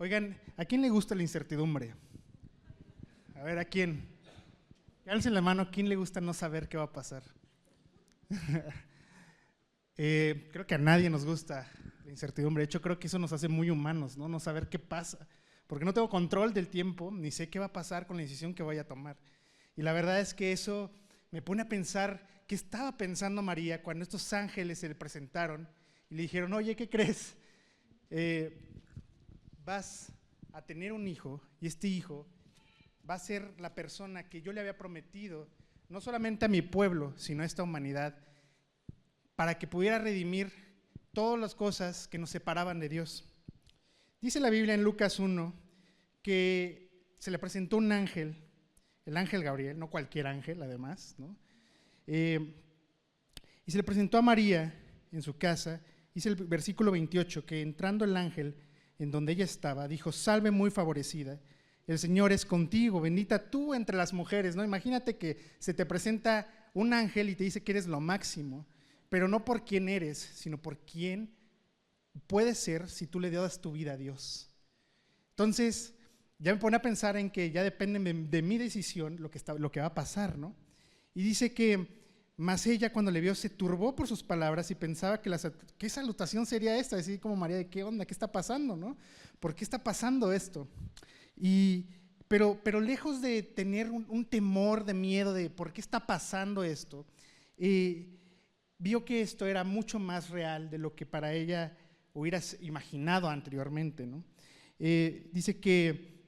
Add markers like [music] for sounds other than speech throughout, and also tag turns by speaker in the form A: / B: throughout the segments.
A: Oigan, ¿a quién le gusta la incertidumbre? A ver, ¿a quién? Alcen la mano, ¿a quién le gusta no saber qué va a pasar? [laughs] Eh, creo que a nadie nos gusta la incertidumbre. De hecho, creo que eso nos hace muy humanos, ¿no? No saber qué pasa. Porque no tengo control del tiempo, ni sé qué va a pasar con la decisión que voy a tomar. Y la verdad es que eso me pone a pensar qué estaba pensando María cuando estos ángeles se le presentaron y le dijeron, oye, ¿qué crees? Eh, vas a tener un hijo y este hijo va a ser la persona que yo le había prometido, no solamente a mi pueblo, sino a esta humanidad, para que pudiera redimir todas las cosas que nos separaban de Dios. Dice la Biblia en Lucas 1 que se le presentó un ángel, el ángel Gabriel, no cualquier ángel además, eh, y se le presentó a María en su casa, dice el versículo 28, que entrando el ángel en donde ella estaba, dijo, salve muy favorecida el Señor es contigo, bendita tú entre las mujeres, ¿no? Imagínate que se te presenta un ángel y te dice que eres lo máximo, pero no por quién eres, sino por quién puedes ser si tú le das tu vida a Dios. Entonces, ya me pone a pensar en que ya depende de, mi decisión lo que, está, lo que va a pasar, ¿no? Y dice que más ella cuando le vio se turbó por sus palabras y pensaba que la, ¿qué salutación sería esta? Decir como María, ¿de qué onda? ¿Qué está pasando? ¿no? ¿Por qué está pasando esto? Y, pero, pero lejos de tener un, temor, de miedo, de por qué está pasando esto, eh, vio que esto era mucho más real de lo que para ella hubiera imaginado anteriormente. ¿no? Eh, dice que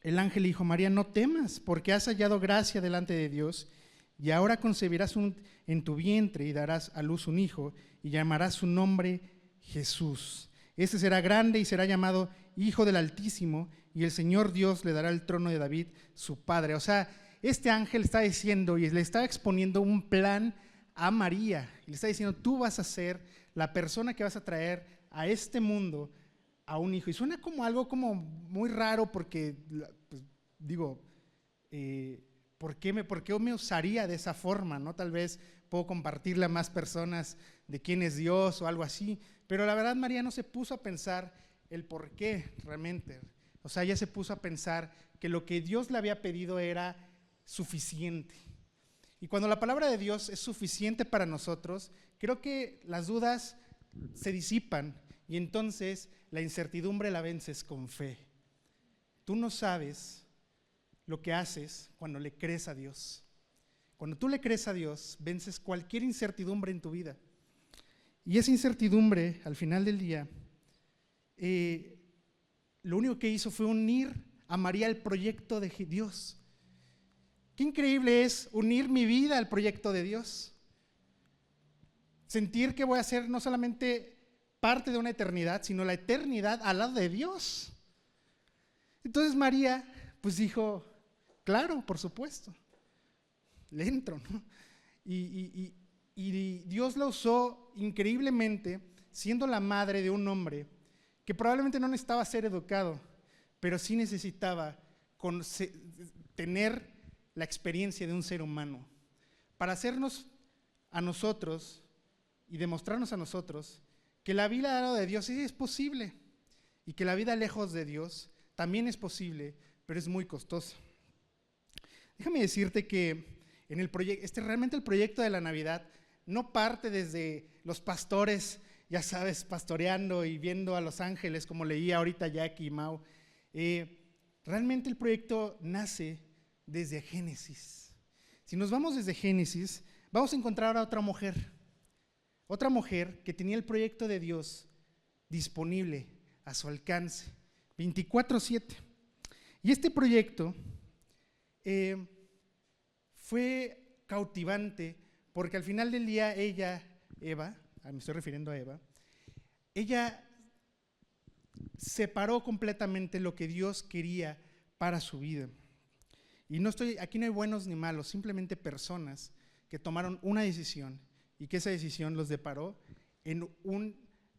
A: el ángel dijo, María, no temas, porque has hallado gracia delante de Dios, y ahora concebirás en tu vientre y darás a luz un hijo, y llamarás su nombre Jesús. Este será grande y será llamado Hijo del Altísimo, y el Señor Dios le dará el trono de David, su padre. O sea, este ángel está diciendo y le está exponiendo un plan a María. Le está diciendo, tú vas a ser la persona que vas a traer a este mundo a un hijo. Y suena como algo como muy raro porque, pues, digo, eh, ¿por, qué me, ¿por qué me usaría de esa forma? ¿no? Tal vez puedo compartirle a más personas de quién es Dios o algo así. Pero la verdad María no se puso a pensar el por qué realmente. O sea, ella se puso a pensar que lo que Dios le había pedido era suficiente. Y cuando la palabra de Dios es suficiente para nosotros, creo que las dudas se disipan y entonces la incertidumbre la vences con fe. Tú no sabes lo que haces cuando le crees a Dios. Cuando tú le crees a Dios, vences cualquier incertidumbre en tu vida. Y esa incertidumbre, al final del día, eh, lo único que hizo fue unir a María al proyecto de Dios. Qué increíble es unir mi vida al proyecto de Dios. Sentir que voy a ser no solamente parte de una eternidad, sino la eternidad al lado de Dios. Entonces María, pues dijo, claro, por supuesto, le entro. Y, y Dios la usó increíblemente, siendo la madre de un hombre que probablemente no necesitaba ser educado, pero sí necesitaba tener la experiencia de un ser humano, para hacernos a nosotros y demostrarnos a nosotros que la vida al lado de Dios sí es posible y que la vida lejos de Dios también es posible, pero es muy costosa. Déjame decirte que en el proyecto, este realmente el proyecto de la Navidad no parte desde los pastores ya sabes, pastoreando y viendo a los ángeles, como leía ahorita Jackie y Mau. Eh, realmente el proyecto nace desde Génesis. Si nos vamos desde Génesis, vamos a encontrar a otra mujer, otra mujer que tenía el proyecto de Dios disponible a su alcance, 24/7. Y este proyecto eh, fue cautivante porque al final del día ella, Eva, me estoy refiriendo a Eva, ella separó completamente lo que Dios quería para su vida. Y no estoy, aquí no hay buenos ni malos, simplemente personas que tomaron una decisión y que esa decisión los deparó en un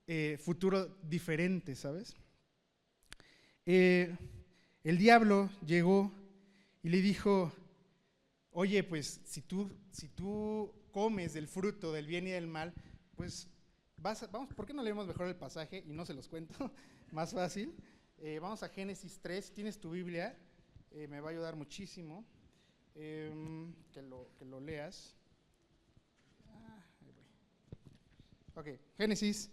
A: eh, futuro diferente, ¿sabes? Eh, el diablo llegó y le dijo, oye, pues si tú, si tú comes del fruto del bien y del mal, pues vamos, ¿por qué no leemos mejor el pasaje y no se los cuento? [laughs] Más fácil. Eh, vamos a Génesis 3. Tienes tu Biblia, eh, me va a ayudar muchísimo em, que, lo, que, lo, leas. Ah, ok, Génesis.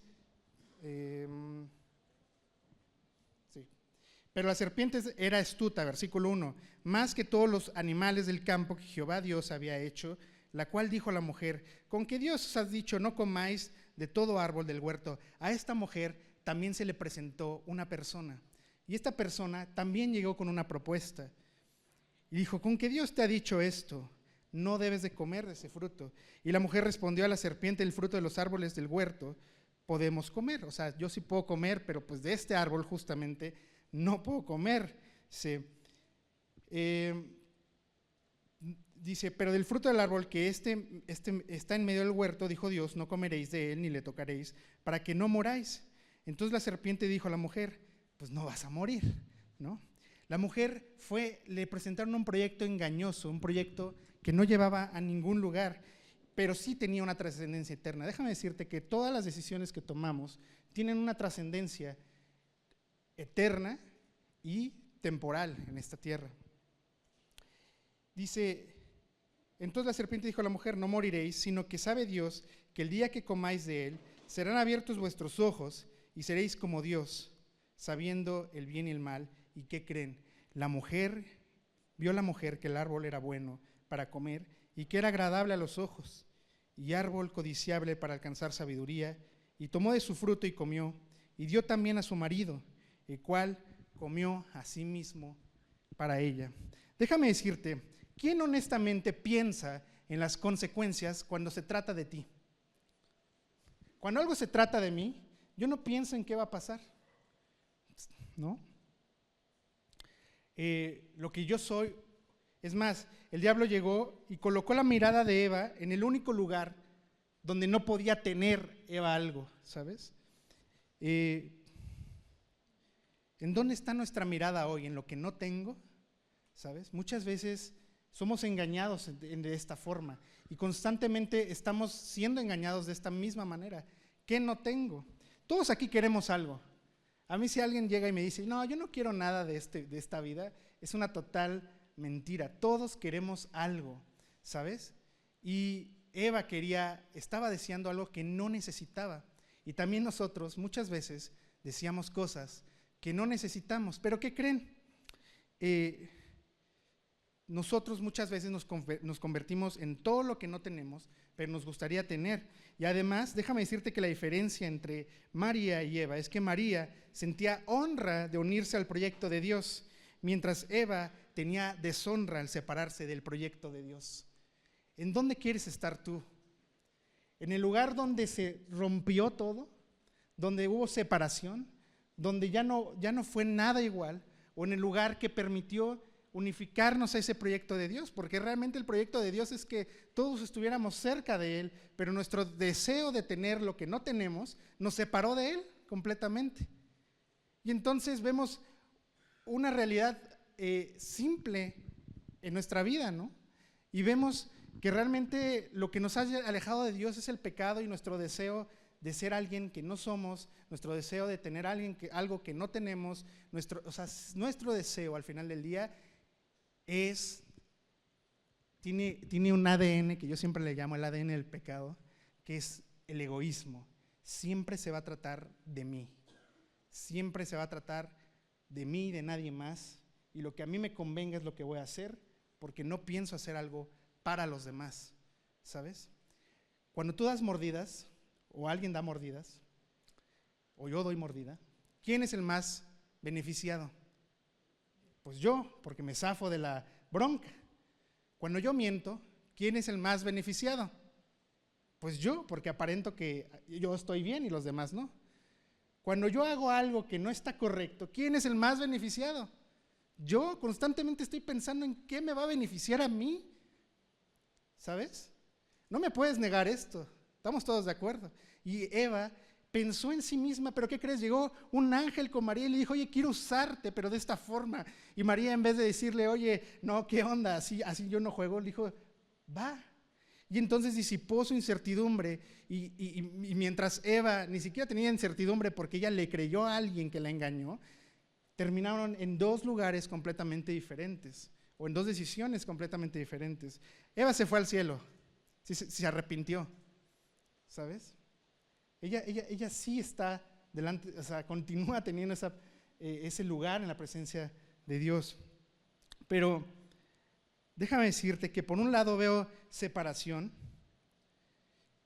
A: Pero la serpiente era astuta, versículo 1, más que todos los animales del campo que Jehová Dios había hecho, la cual dijo a la mujer, con que Dios os ha dicho, no comáis de todo árbol del huerto. A esta mujer también se le presentó una persona y esta persona también llegó con una propuesta. Y dijo, ¿con qué Dios te ha dicho esto? No debes de comer de ese fruto. Y la mujer respondió a la serpiente, el fruto de los árboles del huerto podemos comer. O sea, yo sí puedo comer, pero pues de este árbol justamente no puedo comer. Eh, dice, pero del fruto del árbol que este, este está en medio del huerto, dijo Dios, no comeréis de él ni le tocaréis, para que no moráis. Entonces la serpiente dijo a la mujer, pues no vas a morir, ¿no? La mujer fue, le presentaron un proyecto engañoso, un proyecto que no llevaba a ningún lugar, pero sí tenía una trascendencia eterna. Déjame decirte que todas las decisiones que tomamos tienen una trascendencia eterna y temporal en esta tierra. Dice, entonces la serpiente dijo a la mujer, no moriréis, sino que sabe Dios que el día que comáis de él, serán abiertos vuestros ojos y seréis como Dios, sabiendo el bien y el mal. ¿Y qué creen? La mujer, vio la mujer que el árbol era bueno para comer y que era agradable a los ojos y árbol codiciable para alcanzar sabiduría, y tomó de su fruto y comió, y dio también a su marido, el cual comió a sí mismo para ella. Déjame decirte, ¿quién honestamente piensa en las consecuencias cuando se trata de ti? Cuando algo se trata de mí, yo no pienso en qué va a pasar. ¿no? Eh, lo que yo soy, es más, el diablo llegó y colocó la mirada de Eva en el único lugar donde no podía tener Eva algo, ¿sabes? Eh, ¿En dónde está nuestra mirada hoy? ¿En lo que no tengo? ¿Sabes? Muchas veces somos engañados de esta forma y constantemente estamos siendo engañados de esta misma manera. ¿Qué no tengo? Todos aquí queremos algo. A mí si alguien llega y me dice, no, yo no quiero nada de, este, de esta vida, es una total mentira. Todos queremos algo, ¿sabes? Y Eva quería, estaba deseando algo que no necesitaba. Y también nosotros muchas veces decíamos cosas que no necesitamos. Pero ¿qué creen? Eh, nosotros muchas veces nos, nos convertimos en todo lo que no tenemos, pero nos gustaría tener. Y además, déjame decirte que la diferencia entre María y Eva es que María sentía honra de unirse al proyecto de Dios, mientras Eva tenía deshonra al separarse del proyecto de Dios. ¿En dónde quieres estar tú? ¿En el lugar donde se rompió todo? ¿Donde hubo separación? ¿Donde ya no, ya no fue nada igual? ¿O en el lugar que permitió unificarnos a ese proyecto de Dios, porque realmente el proyecto de Dios es que todos estuviéramos cerca de Él, pero nuestro deseo de tener lo que no tenemos nos separó de Él completamente. Y entonces vemos una realidad eh, simple en nuestra vida, ¿no? Y vemos que realmente lo que nos ha alejado de Dios es el pecado y nuestro deseo de ser alguien que no somos, nuestro deseo de tener alguien que, algo que no tenemos, nuestro, o sea, nuestro deseo al final del día es, tiene, tiene un ADN que yo siempre le llamo el ADN del pecado, que es el egoísmo. Siempre se va a tratar de mí. Siempre se va a tratar de mí y de nadie más. Y lo que a mí me convenga es lo que voy a hacer, porque no pienso hacer algo para los demás. ¿Sabes? Cuando tú das mordidas, o alguien da mordidas, o yo doy mordida, ¿quién es el más beneficiado? Pues yo, porque me zafo de la bronca. Cuando yo miento, ¿quién es el más beneficiado? Pues yo, porque aparento que yo estoy bien y los demás no. Cuando yo hago algo que no está correcto, ¿quién es el más beneficiado? Yo constantemente estoy pensando en qué me va a beneficiar a mí. ¿Sabes? No me puedes negar esto. Estamos todos de acuerdo. Y Eva pensó en sí misma, pero ¿qué crees? Llegó un ángel con María y le dijo, oye, quiero usarte, pero de esta forma. Y María en vez de decirle, oye, no, ¿qué onda? Así, así yo no juego, le dijo, va. Y entonces disipó su incertidumbre y, mientras Eva ni siquiera tenía incertidumbre porque ella le creyó a alguien que la engañó, terminaron en dos lugares completamente diferentes, o en dos decisiones completamente diferentes. Eva se fue al cielo, se, arrepintió, ¿sabes? Ella, ella, ella sí está delante, o sea, [laughs] continúa teniendo eh, ese lugar en la presencia de Dios. Pero déjame decirte que por un lado veo separación,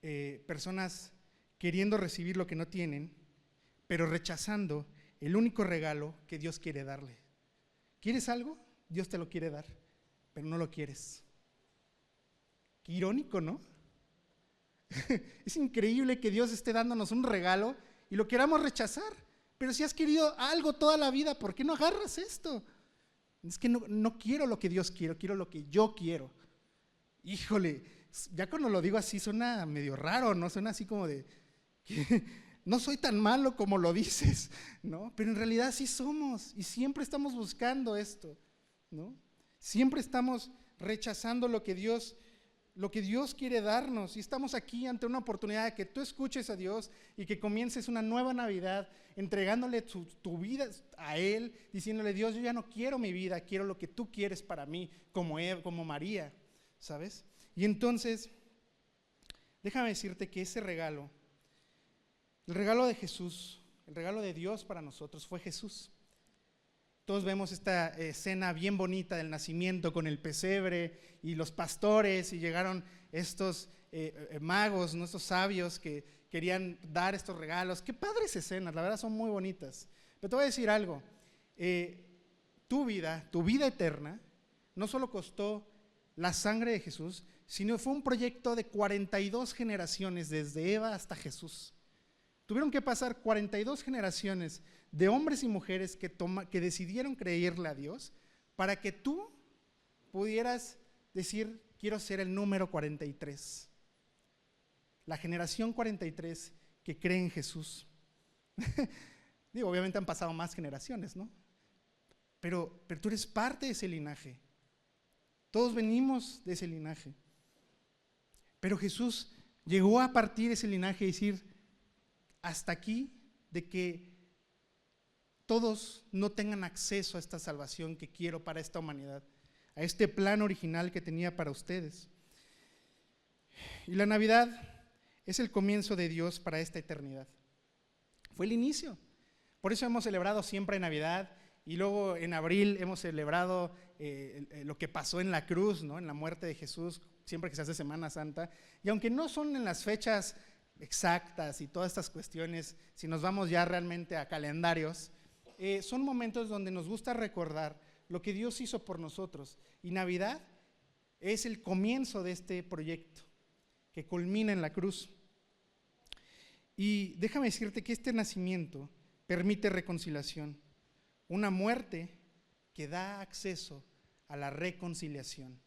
A: eh, personas queriendo recibir lo que no tienen, pero rechazando el único regalo que Dios quiere darle. ¿Quieres algo? Dios te lo quiere dar, pero no lo quieres. Qué irónico, ¿no? [laughs] es increíble que Dios esté dándonos un regalo y lo queramos rechazar. Pero si has querido algo toda la vida, ¿por qué no agarras esto? Es que no, quiero lo que Dios quiere, quiero lo que yo quiero. Híjole, ya cuando lo digo así suena medio raro, ¿no? Suena así como de, [laughs] no soy tan malo como lo dices, [laughs] ¿no? Pero en realidad sí somos y siempre estamos buscando esto, ¿no? Siempre estamos rechazando lo que Dios lo que Dios quiere darnos y estamos aquí ante una oportunidad de que tú escuches a Dios y que comiences una nueva Navidad entregándole tu, vida a Él, diciéndole, Dios, yo ya no quiero mi vida, quiero lo que tú quieres para mí, como, como María, ¿sabes? Y entonces, déjame decirte que ese regalo, el regalo de Jesús, el regalo de Dios para nosotros fue Jesús. Todos vemos esta escena bien bonita del nacimiento con el pesebre y los pastores y llegaron estos eh, magos, nuestros sabios que querían dar estos regalos. Qué padres escenas, la verdad son muy bonitas. Pero te voy a decir algo, eh, tu vida, tu vida eterna, no solo costó la sangre de Jesús, sino fue un proyecto de 42 generaciones, desde Eva hasta Jesús. Tuvieron que pasar 42 generaciones de hombres y mujeres que, que decidieron creerle a Dios para que tú pudieras decir, quiero ser el número 43. La generación 43 que cree en Jesús. [laughs] Digo, obviamente han pasado más generaciones, ¿no? Pero, pero tú eres parte de ese linaje. Todos venimos de ese linaje. Pero Jesús llegó a partir de ese linaje y decir, hasta aquí, de que todos no tengan acceso a esta salvación que quiero para esta humanidad, a este plan original que tenía para ustedes. Y la Navidad es el comienzo de Dios para esta eternidad. Fue el inicio. Por eso hemos celebrado siempre Navidad y luego en abril hemos celebrado eh, lo que pasó en la cruz, ¿no? en la muerte de Jesús, siempre que se hace Semana Santa. Y aunque no son en las fechas exactas y todas estas cuestiones, si nos vamos ya realmente a calendarios, eh, son momentos donde nos gusta recordar lo que Dios hizo por nosotros. Y Navidad es el comienzo de este proyecto que culmina en la cruz. Y déjame decirte que este nacimiento permite reconciliación, una muerte que da acceso a la reconciliación.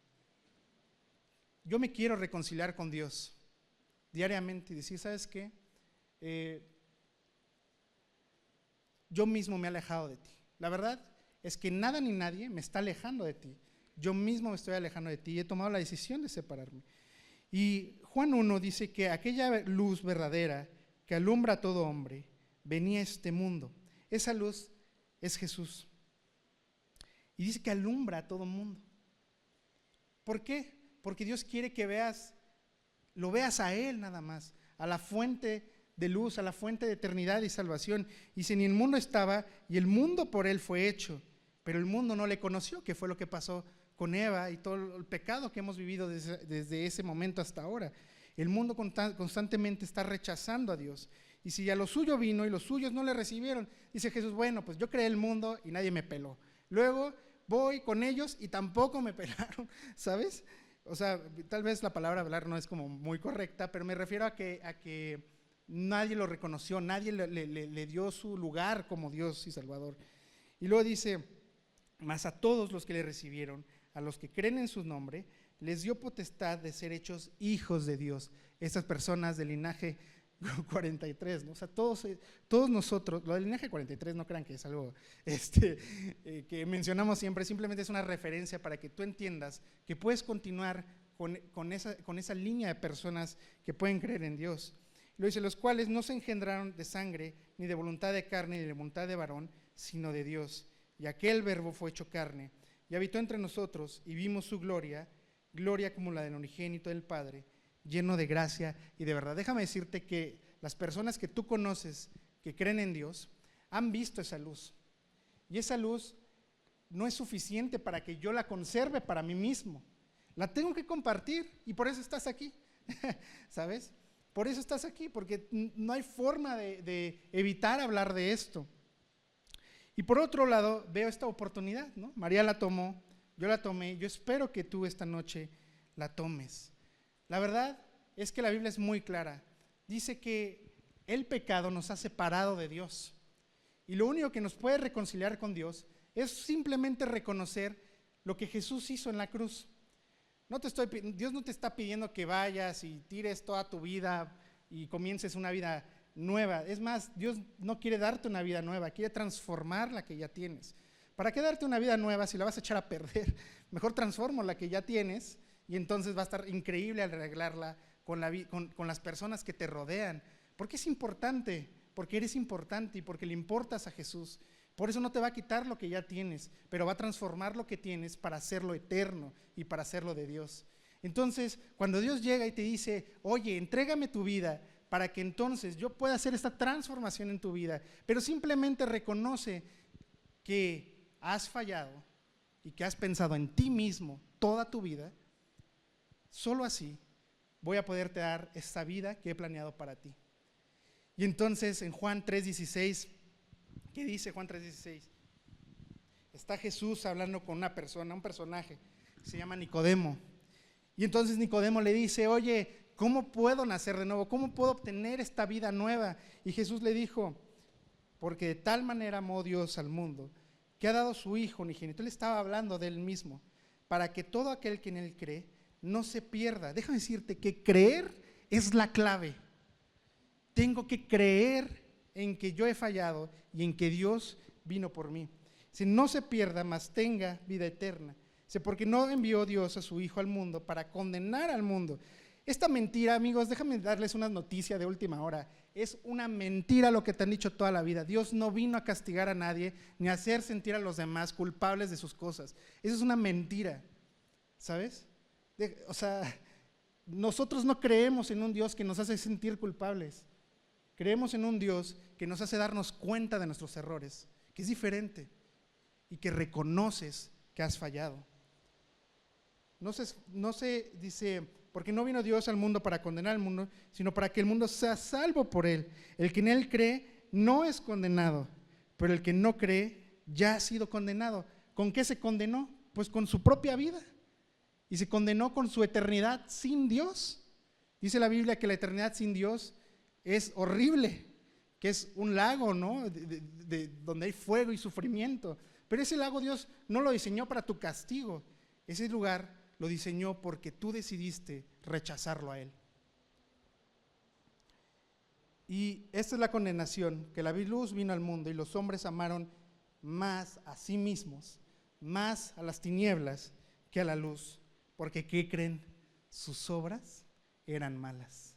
A: Yo me quiero reconciliar con Dios diariamente y decir, ¿sabes qué? Eh, yo mismo me he alejado de ti. La verdad es que nada ni nadie me está alejando de ti. Yo mismo me estoy alejando de ti y he tomado la decisión de separarme. Y Juan 1 dice que aquella luz verdadera que alumbra a todo hombre venía a este mundo. Esa luz es Jesús. Y dice que alumbra a todo mundo. ¿Por qué? Porque Dios quiere que veas, lo veas a Él nada más, a la fuente de luz, a la fuente de eternidad y salvación. Y si ni el mundo estaba, y el mundo por él fue hecho, pero el mundo no le conoció, que fue lo que pasó con Eva y todo el pecado que hemos vivido desde, ese momento hasta ahora. El mundo constantemente está rechazando a Dios. Y si a lo suyo vino y los suyos no le recibieron, dice Jesús, bueno, pues yo creé el mundo y nadie me peló. Luego voy con ellos y tampoco me [laughs] pelaron, ¿sabes? O sea, tal vez la palabra hablar no es como muy correcta, pero me refiero a que, a que nadie lo reconoció, nadie le, dio su lugar como Dios y Salvador. Y luego dice, mas a todos los que le recibieron, a los que creen en su nombre, les dio potestad de ser hechos hijos de Dios. Estas personas del linaje [laughs] 43, ¿no? O sea, todos, eh, todos nosotros, lo del linaje 43 no crean que es algo [laughs] este, eh, que mencionamos siempre, simplemente es una referencia para que tú entiendas que puedes continuar con, esa, con esa línea de personas que pueden creer en Dios. Lo dice, los cuales no se engendraron de sangre, ni de voluntad de carne, ni de voluntad de varón, sino de Dios. y aquel verbo fue hecho carne y habitó entre nosotros y vimos su gloria, gloria como la del unigénito del Padre, lleno de gracia y de verdad. Déjame decirte que las personas que tú conoces que creen en Dios han visto esa luz. Y esa luz no es suficiente para que yo la conserve para mí mismo. La tengo que compartir y por eso estás aquí. [laughs] ¿Sabes? Por eso estás aquí, porque no hay forma de, evitar hablar de esto. Y por otro lado, veo esta oportunidad. María la tomó, yo la tomé, yo espero que tú esta noche la tomes. La verdad es que la Biblia es muy clara. Dice que el pecado nos ha separado de Dios. Y lo único que nos puede reconciliar con Dios es simplemente reconocer lo que Jesús hizo en la cruz. No te estoy, Dios no te está pidiendo que vayas y tires toda tu vida y comiences una vida nueva. Es más, Dios no quiere darte una vida nueva, quiere transformar la que ya tienes. ¿Para qué darte una vida nueva si la vas a echar a perder? [laughs] Mejor transformo la que ya tienes y entonces va a estar increíble arreglarla con, con las personas que te rodean. Porque es importante, porque eres importante y porque le importas a Jesús. Por eso no te va a quitar lo que ya tienes, pero va a transformar lo que tienes para hacerlo eterno y para hacerlo de Dios. Entonces, cuando Dios llega y te dice, oye, entrégame tu vida, para que entonces yo pueda hacer esta transformación en tu vida. Pero simplemente reconoce que has fallado y que has pensado en ti mismo toda tu vida. Solo así voy a poderte dar esta vida que he planeado para ti. Y entonces en Juan 3:16, ¿qué dice Juan 3:16? Está Jesús hablando con una persona, un personaje, se llama Nicodemo. Y entonces Nicodemo le dice, oye, ¿cómo puedo nacer de nuevo? ¿Cómo puedo obtener esta vida nueva? Y Jesús le dijo, porque de tal manera amó Dios al mundo, que ha dado su Hijo unigénito. Él estaba hablando de él mismo, para que todo aquel que en él cree no se pierda. Déjame decirte que creer es la clave. Tengo que creer en que yo he fallado y en que Dios vino por mí. Si no se pierda, mas tenga vida eterna. Porque no envió Dios a su Hijo al mundo para condenar al mundo, esta mentira, amigos, déjame darles una noticia de última hora. Es una mentira lo que te han dicho toda la vida. Dios no vino a castigar a nadie ni a hacer sentir a los demás culpables de sus cosas. Eso es una mentira. ¿Sabes? O sea, nosotros no creemos en un Dios que nos hace sentir culpables. Creemos en un Dios que nos hace darnos cuenta de nuestros errores, que es diferente y que reconoces que has fallado. No se, no se dice, porque no vino Dios al mundo para condenar al mundo, sino para que el mundo sea salvo por él. El que en él cree no es condenado, pero el que no cree ya ha sido condenado. ¿Con qué se condenó? Pues con su propia vida. Y se condenó con su eternidad sin Dios. Dice la Biblia que la eternidad sin Dios es horrible, que es un lago, ¿no? De, donde hay fuego y sufrimiento. Pero ese lago Dios no lo diseñó para tu castigo. Ese lugar lo diseñó porque tú decidiste rechazarlo a Él. Y esta es la condenación, que la luz vino al mundo y los hombres amaron más a sí mismos, más a las tinieblas que a la luz, porque ¿qué creen? Sus obras eran malas.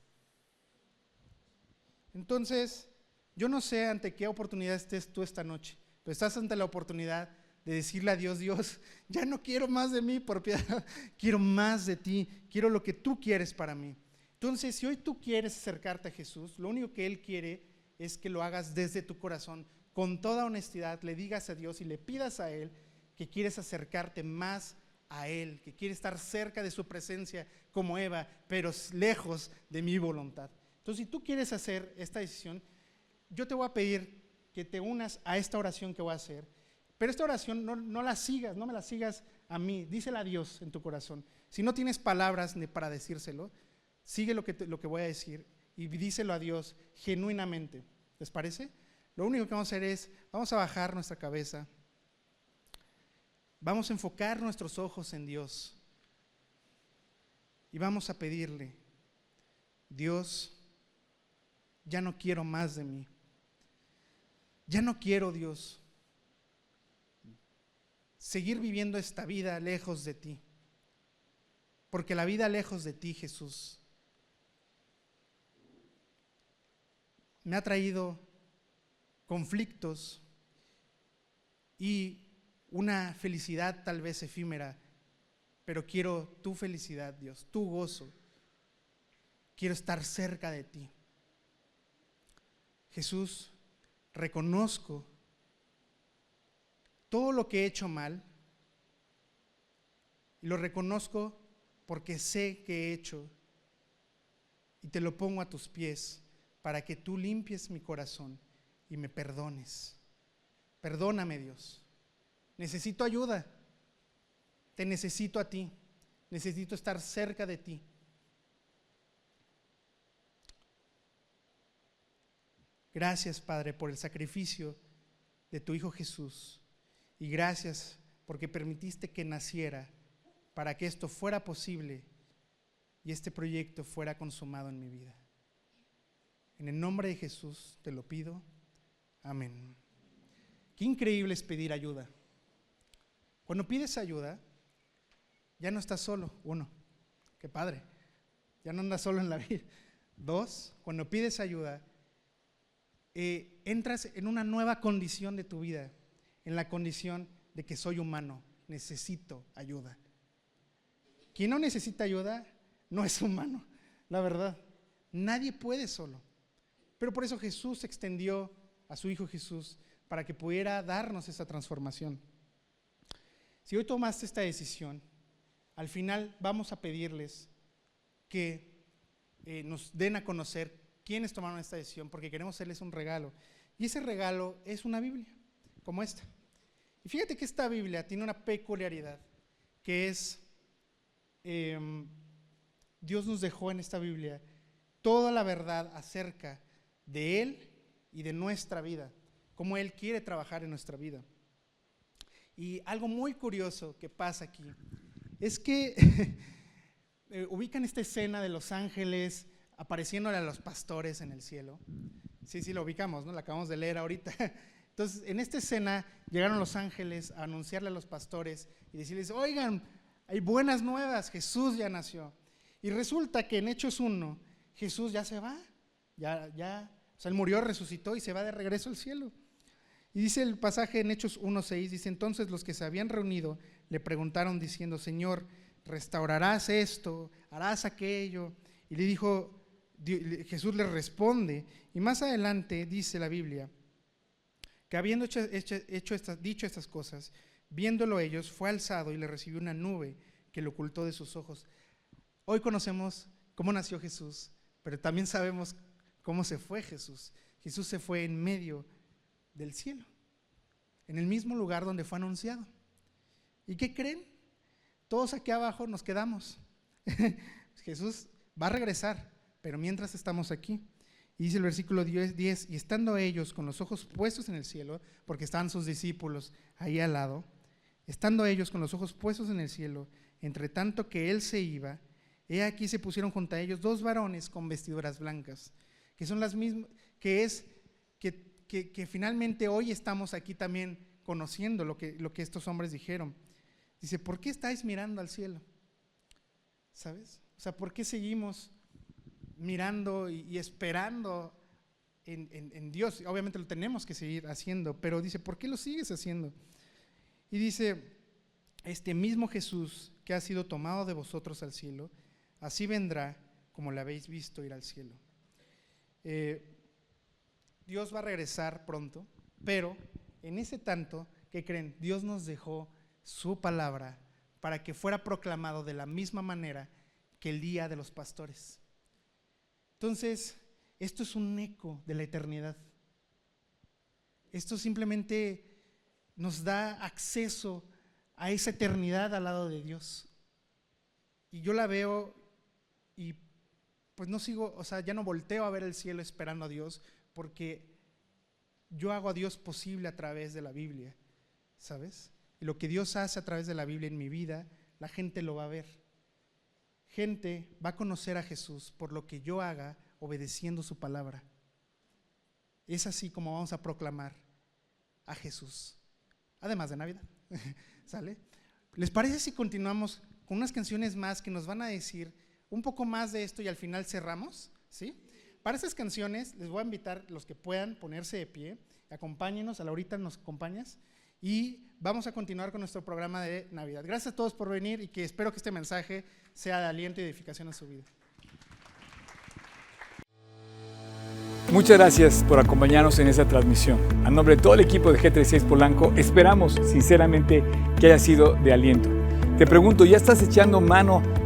A: Entonces, yo no sé ante qué oportunidad estés tú esta noche, pero estás ante la oportunidad de decirle a Dios, Dios, [laughs] ya no quiero más de mí por piedad, [laughs] quiero más de ti, quiero lo que tú quieres para mí. Entonces, si hoy tú quieres acercarte a Jesús, lo único que Él quiere es que lo hagas desde tu corazón, con toda honestidad, le digas a Dios y le pidas a Él que quieres acercarte más a Él, que quieres estar cerca de su presencia como Eva, pero lejos de mi voluntad. Entonces, si tú quieres hacer esta decisión, yo te voy a pedir que te unas a esta oración que voy a hacer pero esta oración no, la sigas, no me la sigas a mí, dísela a Dios en tu corazón. Si no tienes palabras para decírselo, sigue lo que, lo que voy a decir y díselo a Dios genuinamente. ¿Les parece? Lo único que vamos a hacer es, vamos a bajar nuestra cabeza, vamos a enfocar nuestros ojos en Dios y vamos a pedirle, Dios, ya no quiero más de mí. Ya no quiero, Dios, seguir viviendo esta vida lejos de ti. Porque la vida lejos de ti, Jesús, me ha traído conflictos y una felicidad tal vez efímera, pero quiero tu felicidad, Dios, tu gozo. Quiero estar cerca de ti. Jesús, reconozco todo lo que he hecho mal y lo reconozco porque sé que he hecho y te lo pongo a tus pies para que tú limpies mi corazón y me perdones. Perdóname Dios. Necesito ayuda. Te necesito a ti. Necesito estar cerca de ti. Gracias, Padre, por el sacrificio de tu Hijo Jesús. Y gracias porque permitiste que naciera para que esto fuera posible y este proyecto fuera consumado en mi vida. En el nombre de Jesús te lo pido. Amén. Qué increíble es pedir ayuda. Cuando pides ayuda, ya no estás solo. Uno, qué padre. Ya no andas solo en la [laughs] vida. Dos, cuando pides ayuda, eh, entras en una nueva condición de tu vida, en la condición de que soy humano, necesito ayuda. Quien no necesita ayuda no es humano, la verdad. Nadie puede solo. Pero por eso Jesús extendió a su Hijo Jesús para que pudiera darnos esa transformación. Si hoy tomaste esta decisión, al final vamos a pedirles que eh, nos den a conocer quiénes tomaron esta decisión, porque queremos hacerles un regalo. Y ese regalo es una Biblia, como esta. Y fíjate que esta Biblia tiene una peculiaridad, que es, em, Dios nos dejó en esta Biblia toda la verdad acerca de Él y de nuestra vida, cómo Él quiere trabajar en nuestra vida. Y algo muy curioso que pasa aquí es que [laughs] eh, ubican esta escena de los ángeles apareciéndole a los pastores en el cielo. Sí, sí, lo ubicamos, ¿no? La acabamos de leer ahorita. [laughs] Entonces, en esta escena llegaron los ángeles a anunciarle a los pastores y decirles, oigan, hay buenas nuevas, Jesús ya nació. Y resulta que en Hechos 1, Jesús ya se va, ya, ya, o sea, él murió, resucitó y se va de regreso al cielo. Y dice el pasaje en Hechos 1.6, dice, entonces los que se habían reunido le preguntaron diciendo, Señor, ¿restaurarás esto? ¿Harás aquello? Y le dijo, Jesús le responde, y más adelante dice la Biblia, que habiendo hecho, dicho estas cosas, viéndolo ellos, fue alzado y le recibió una nube que le ocultó de sus ojos. Hoy conocemos cómo nació Jesús, pero también sabemos cómo se fue Jesús. Jesús se fue en medio del cielo, en el mismo lugar donde fue anunciado. ¿Y qué creen? Todos aquí abajo nos quedamos. [laughs] Jesús va a regresar, pero mientras estamos aquí. Y dice el versículo 10, y estando ellos con los ojos puestos en el cielo, porque estaban sus discípulos ahí al lado, estando ellos con los ojos puestos en el cielo, entre tanto que él se iba, he aquí se pusieron junto a ellos dos varones con vestiduras blancas, que son las mismas, que es que finalmente hoy estamos aquí también conociendo lo que, lo que estos hombres dijeron. Dice, ¿por qué estáis mirando al cielo? ¿Sabes? O sea, ¿por qué seguimos mirando y, esperando en, en, Dios? Obviamente lo tenemos que seguir haciendo, pero dice, ¿por qué lo sigues haciendo? Y dice, este mismo Jesús que ha sido tomado de vosotros al cielo, así vendrá como le habéis visto ir al cielo. Eh, Dios va a regresar pronto, pero en ese tanto, que creen? Dios nos dejó su palabra para que fuera proclamado de la misma manera que el día de los pastores. Entonces, esto es un eco de la eternidad. Esto simplemente nos da acceso a esa eternidad al lado de Dios. Y yo la veo y pues no sigo, o sea, ya no volteo a ver el cielo esperando a Dios, porque yo hago a Dios posible a través de la Biblia, ¿sabes? Y lo que Dios hace a través de la Biblia en mi vida, la gente lo va a ver. Gente va a conocer a Jesús por lo que yo haga obedeciendo su palabra. Es así como vamos a proclamar a Jesús, además de Navidad. [laughs] ¿Sale? ¿Les parece si continuamos con unas canciones más que nos van a decir un poco más de esto y al final cerramos? ¿Sí? Para estas canciones les voy a invitar los que puedan ponerse de pie, acompáñenos, a Laurita nos acompañas, y vamos a continuar con nuestro programa de Navidad. Gracias a todos por venir y que espero que este mensaje sea de aliento y edificación a su vida.
B: Muchas gracias por acompañarnos en esta transmisión. A nombre de todo el equipo de G36 Polanco, esperamos sinceramente que haya sido de aliento. Te pregunto, ¿ya estás echando mano